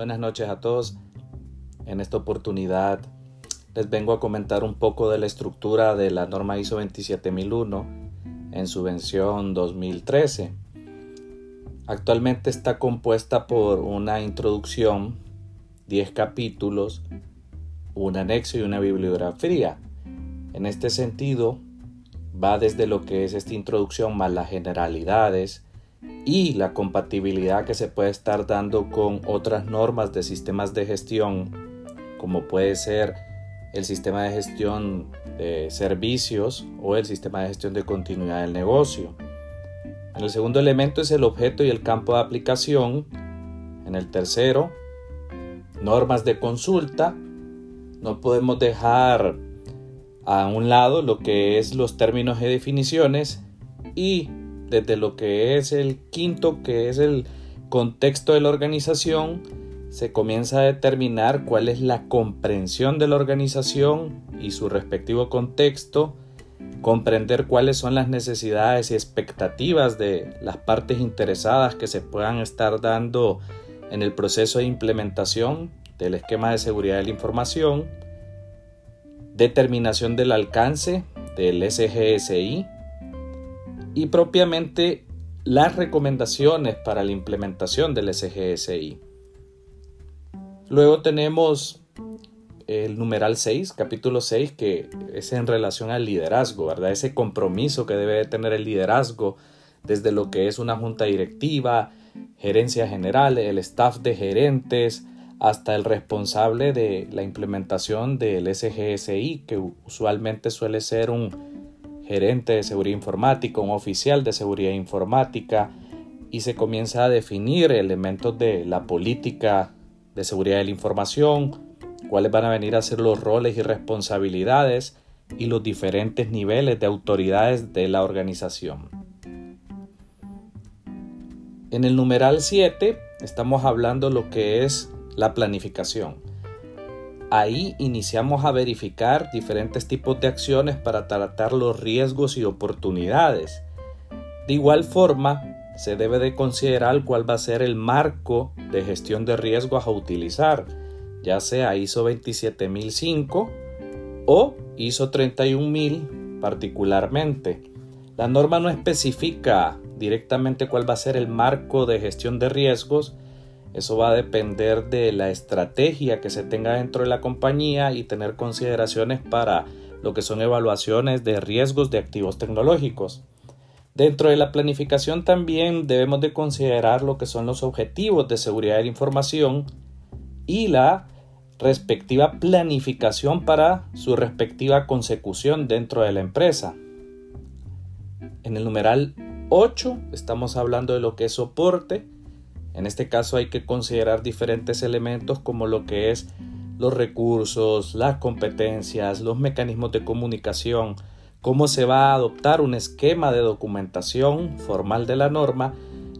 Buenas noches a todos. En esta oportunidad les vengo a comentar un poco de la estructura de la norma ISO 27001 en su versión 2013. Actualmente está compuesta por una introducción, 10 capítulos, un anexo y una bibliografía. En este sentido, va desde lo que es esta introducción más las generalidades, y la compatibilidad que se puede estar dando con otras normas de sistemas de gestión, como puede ser el sistema de gestión de servicios o el sistema de gestión de continuidad del negocio. En el segundo elemento es el objeto y el campo de aplicación. En el tercero, normas de consulta. No podemos dejar a un lado lo que es los términos y definiciones y desde lo que es el quinto, que es el contexto de la organización, se comienza a determinar cuál es la comprensión de la organización y su respectivo contexto, comprender cuáles son las necesidades y expectativas de las partes interesadas que se puedan estar dando en el proceso de implementación del esquema de seguridad de la información, determinación del alcance del SGSI, y propiamente las recomendaciones para la implementación del SGSI. Luego tenemos el numeral 6, capítulo 6, que es en relación al liderazgo, ¿verdad? Ese compromiso que debe tener el liderazgo desde lo que es una junta directiva, gerencia general, el staff de gerentes, hasta el responsable de la implementación del SGSI, que usualmente suele ser un gerente de seguridad informática, un oficial de seguridad informática, y se comienza a definir elementos de la política de seguridad de la información, cuáles van a venir a ser los roles y responsabilidades y los diferentes niveles de autoridades de la organización. En el numeral 7 estamos hablando lo que es la planificación. Ahí iniciamos a verificar diferentes tipos de acciones para tratar los riesgos y oportunidades. De igual forma, se debe de considerar cuál va a ser el marco de gestión de riesgos a utilizar, ya sea ISO 27005 o ISO 31000 particularmente. La norma no especifica directamente cuál va a ser el marco de gestión de riesgos, eso va a depender de la estrategia que se tenga dentro de la compañía y tener consideraciones para lo que son evaluaciones de riesgos de activos tecnológicos. Dentro de la planificación también debemos de considerar lo que son los objetivos de seguridad de la información y la respectiva planificación para su respectiva consecución dentro de la empresa. En el numeral 8 estamos hablando de lo que es soporte, en este caso hay que considerar diferentes elementos como lo que es los recursos, las competencias, los mecanismos de comunicación, cómo se va a adoptar un esquema de documentación formal de la norma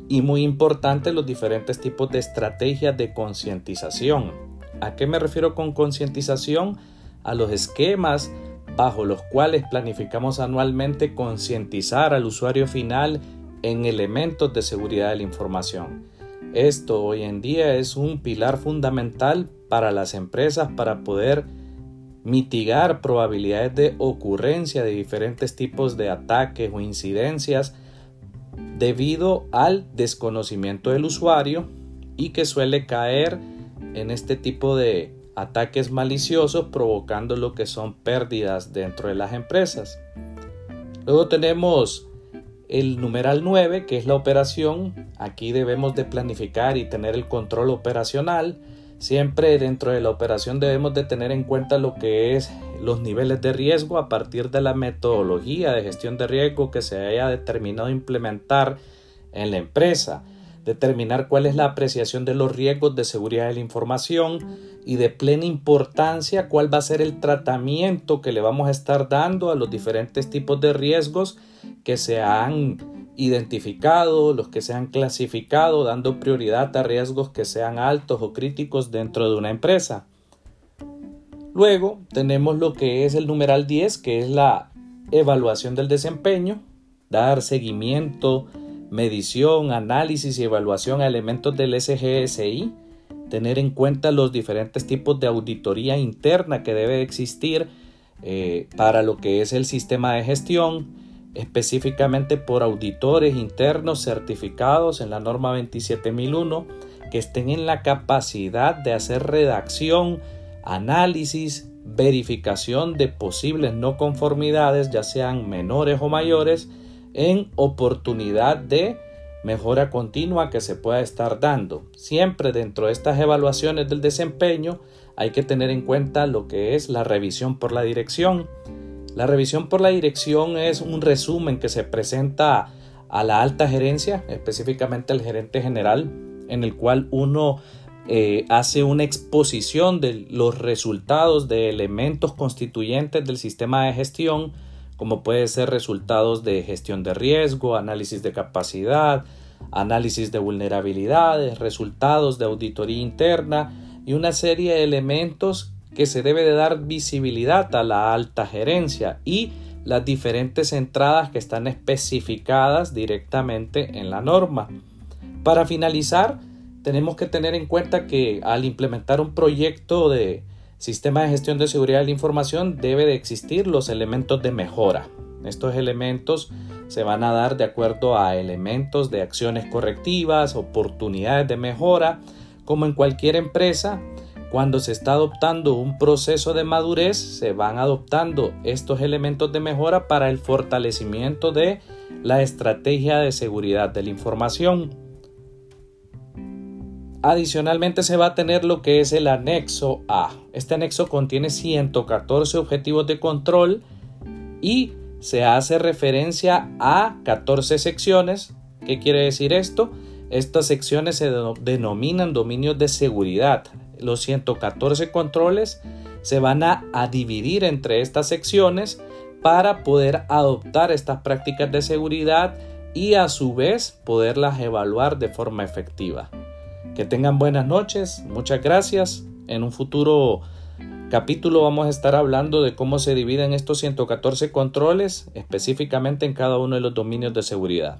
y muy importante los diferentes tipos de estrategias de concientización. ¿A qué me refiero con concientización? A los esquemas bajo los cuales planificamos anualmente concientizar al usuario final en elementos de seguridad de la información. Esto hoy en día es un pilar fundamental para las empresas para poder mitigar probabilidades de ocurrencia de diferentes tipos de ataques o incidencias debido al desconocimiento del usuario y que suele caer en este tipo de ataques maliciosos provocando lo que son pérdidas dentro de las empresas. Luego tenemos el numeral 9, que es la operación, aquí debemos de planificar y tener el control operacional. Siempre dentro de la operación debemos de tener en cuenta lo que es los niveles de riesgo a partir de la metodología de gestión de riesgo que se haya determinado implementar en la empresa determinar cuál es la apreciación de los riesgos de seguridad de la información y de plena importancia cuál va a ser el tratamiento que le vamos a estar dando a los diferentes tipos de riesgos que se han identificado, los que se han clasificado, dando prioridad a riesgos que sean altos o críticos dentro de una empresa. Luego tenemos lo que es el numeral 10, que es la evaluación del desempeño, dar seguimiento, medición, análisis y evaluación a elementos del SGSI tener en cuenta los diferentes tipos de auditoría interna que debe existir eh, para lo que es el sistema de gestión, específicamente por auditores internos certificados en la norma 27001 que estén en la capacidad de hacer redacción, análisis, verificación de posibles no conformidades, ya sean menores o mayores, en oportunidad de mejora continua que se pueda estar dando. Siempre dentro de estas evaluaciones del desempeño hay que tener en cuenta lo que es la revisión por la dirección. La revisión por la dirección es un resumen que se presenta a la alta gerencia, específicamente al gerente general, en el cual uno eh, hace una exposición de los resultados de elementos constituyentes del sistema de gestión, como puede ser resultados de gestión de riesgo, análisis de capacidad, análisis de vulnerabilidades, resultados de auditoría interna y una serie de elementos que se debe de dar visibilidad a la alta gerencia y las diferentes entradas que están especificadas directamente en la norma. Para finalizar, tenemos que tener en cuenta que al implementar un proyecto de sistema de gestión de seguridad de la información debe de existir los elementos de mejora. Estos elementos se van a dar de acuerdo a elementos de acciones correctivas, oportunidades de mejora, como en cualquier empresa. Cuando se está adoptando un proceso de madurez, se van adoptando estos elementos de mejora para el fortalecimiento de la estrategia de seguridad de la información. Adicionalmente se va a tener lo que es el anexo A. Este anexo contiene 114 objetivos de control y se hace referencia a 14 secciones. ¿Qué quiere decir esto? Estas secciones se denominan dominios de seguridad. Los 114 controles se van a, a dividir entre estas secciones para poder adoptar estas prácticas de seguridad y a su vez poderlas evaluar de forma efectiva. Que tengan buenas noches, muchas gracias. En un futuro capítulo vamos a estar hablando de cómo se dividen estos 114 controles específicamente en cada uno de los dominios de seguridad.